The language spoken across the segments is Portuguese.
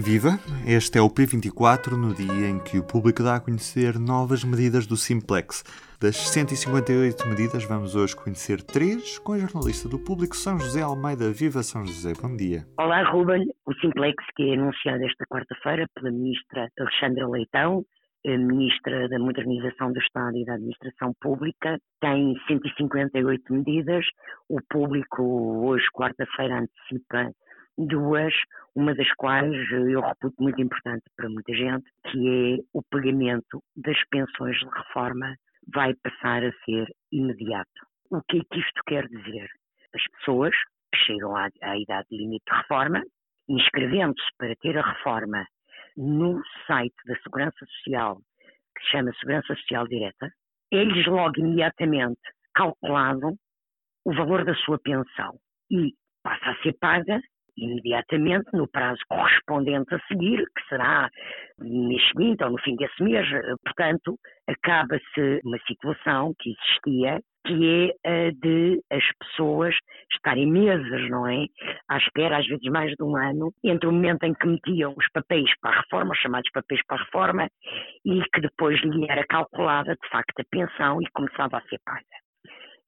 Viva! Este é o P24 no dia em que o público dá a conhecer novas medidas do Simplex. Das 158 medidas, vamos hoje conhecer três com a jornalista do público São José Almeida. Viva São José, bom dia. Olá, Ruben. O Simplex, que é anunciado esta quarta-feira pela ministra Alexandra Leitão, Ministra da Modernização do Estado e da Administração Pública, tem 158 medidas. O público, hoje, quarta-feira, antecipa duas, uma das quais eu reputo muito importante para muita gente, que é o pagamento das pensões de reforma vai passar a ser imediato. O que é que isto quer dizer? As pessoas que chegam à, à idade limite de reforma, inscrevendo-se para ter a reforma no site da Segurança Social, que se chama Segurança Social Direta, eles logo imediatamente calculado o valor da sua pensão e passa a ser paga imediatamente no prazo correspondente a seguir, que será mês seguinte ou no fim desse mês. Portanto, acaba-se uma situação que existia, que é a de as pessoas estarem meses, não é? À espera, às vezes mais de um ano, entre o momento em que metiam os papéis para a reforma, os chamados papéis para a reforma, e que depois lhe era calculada, de facto, a pensão e começava a ser paga.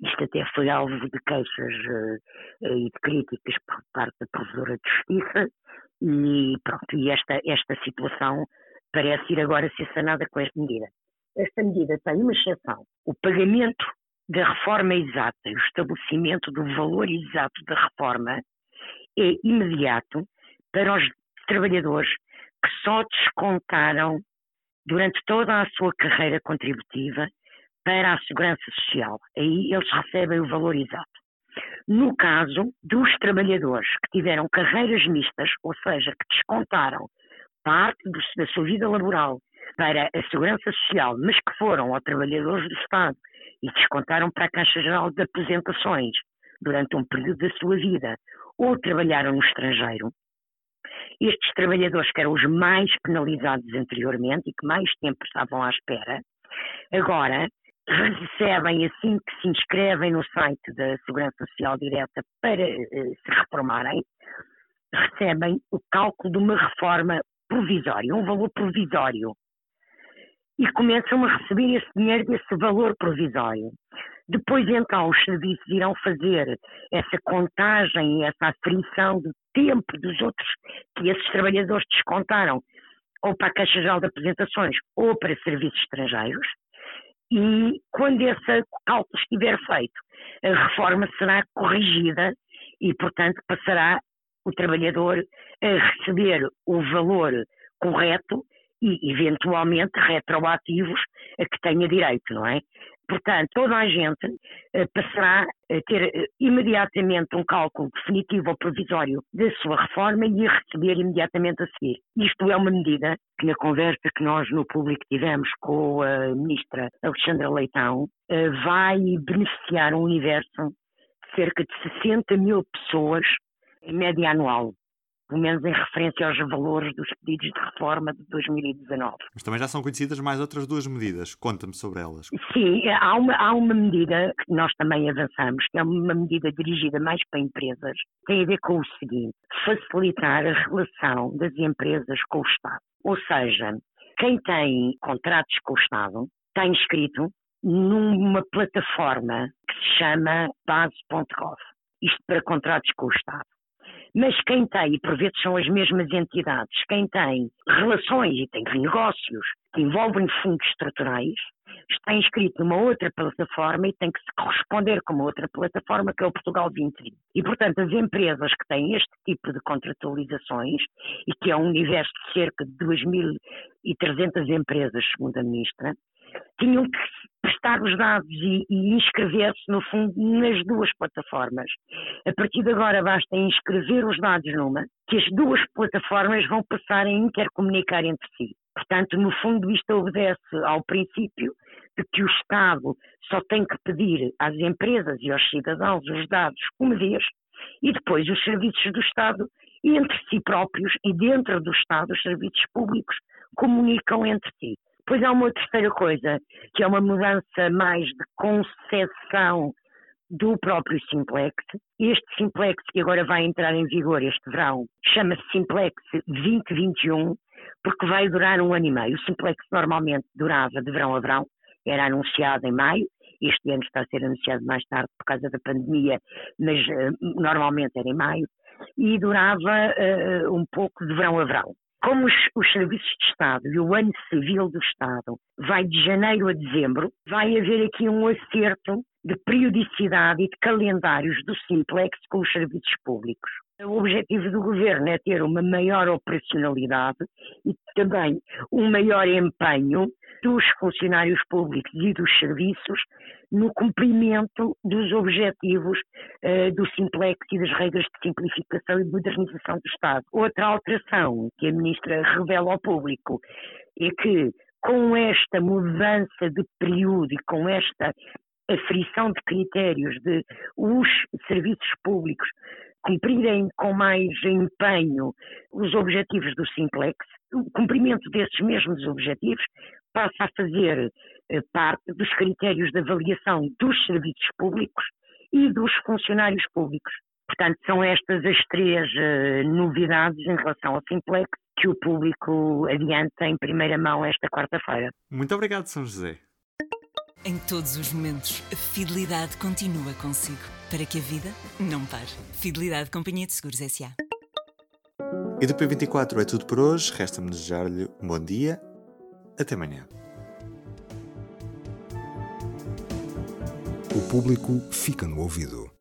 Isto até foi alvo de queixas uh, e de críticas por parte da Provedora de Justiça e pronto, e esta, esta situação parece ir agora ser sanada com esta medida. Esta medida tem uma exceção. O pagamento da reforma exata e o estabelecimento do valor exato da reforma é imediato para os trabalhadores que só descontaram durante toda a sua carreira contributiva para a Segurança Social. Aí eles recebem o valor exato. No caso dos trabalhadores que tiveram carreiras mistas, ou seja, que descontaram parte do, da sua vida laboral para a Segurança Social, mas que foram ao trabalhadores do Estado e descontaram para a Caixa Geral de Apresentações durante um período da sua vida, ou trabalharam no estrangeiro, estes trabalhadores que eram os mais penalizados anteriormente e que mais tempo estavam à espera, agora recebem assim que se inscrevem no site da Segurança Social Direta para uh, se reformarem, recebem o cálculo de uma reforma provisória, um valor provisório. E começam a receber esse dinheiro desse valor provisório. Depois, então, os serviços irão fazer essa contagem, essa aferição do tempo dos outros que esses trabalhadores descontaram, ou para a Caixa Geral de Apresentações, ou para serviços estrangeiros, e quando esse cálculo estiver feito, a reforma será corrigida e, portanto, passará o trabalhador a receber o valor correto e, eventualmente, retroativos a que tenha direito, não é? Portanto, toda a gente eh, passará a ter eh, imediatamente um cálculo definitivo ou provisório da sua reforma e a receber imediatamente a seguir. Isto é uma medida que, na conversa que nós no público tivemos com a ministra Alexandra Leitão, eh, vai beneficiar um universo de cerca de 60 mil pessoas em média anual pelo menos em referência aos valores dos pedidos de reforma de 2019. Mas também já são conhecidas mais outras duas medidas. Conta-me sobre elas. Sim, há uma, há uma medida que nós também avançamos, que é uma medida dirigida mais para empresas, tem a ver com o seguinte: facilitar a relação das empresas com o Estado. Ou seja, quem tem contratos com o Estado tem inscrito numa plataforma que se chama base.gov. Isto para contratos com o Estado. Mas quem tem, e por vezes são as mesmas entidades, quem tem relações e tem negócios que envolvem fundos estruturais, está inscrito numa outra plataforma e tem que se corresponder com uma outra plataforma que é o Portugal 2020. E, portanto, as empresas que têm este tipo de contratualizações, e que é um universo de cerca de 2.300 empresas, segundo a ministra, tinham que prestar os dados e, e inscrever-se, no fundo, nas duas plataformas. A partir de agora basta inscrever os dados numa, que as duas plataformas vão passar a intercomunicar entre si. Portanto, no fundo, isto obedece ao princípio de que o Estado só tem que pedir às empresas e aos cidadãos os dados uma vez e depois os serviços do Estado entre si próprios e dentro do Estado os serviços públicos comunicam entre si. Depois há uma terceira coisa, que é uma mudança mais de concessão do próprio Simplex. Este Simplex que agora vai entrar em vigor este verão chama-se Simplex 2021 porque vai durar um ano e meio. O Simplex normalmente durava de verão a verão, era anunciado em maio, este ano está a ser anunciado mais tarde por causa da pandemia, mas uh, normalmente era em maio, e durava uh, um pouco de verão a verão. Como os, os, serviços de Estado e o ano civil do Estado vai de janeiro a dezembro, vai haver aqui um acerto de periodicidade e de calendários do Simplex com os serviços públicos. O objetivo do governo é ter uma maior operacionalidade e também um maior empenho dos funcionários públicos e dos serviços no cumprimento dos objetivos uh, do Simplex e das regras de simplificação e modernização do Estado. Outra alteração que a Ministra revela ao público é que, com esta mudança de período e com esta aferição de critérios de os serviços públicos cumprirem com mais empenho os objetivos do Simplex, o cumprimento desses mesmos objetivos passa a fazer eh, parte dos critérios de avaliação dos serviços públicos e dos funcionários públicos. Portanto, são estas as três uh, novidades em relação ao Simplex que o público adianta em primeira mão esta quarta-feira. Muito obrigado, São José. Em todos os momentos, a fidelidade continua consigo, para que a vida não pare. Fidelidade Companhia de Seguros S.A. E do P24 é tudo por hoje. Resta-me desejar-lhe um bom dia. Até amanhã. O público fica no ouvido.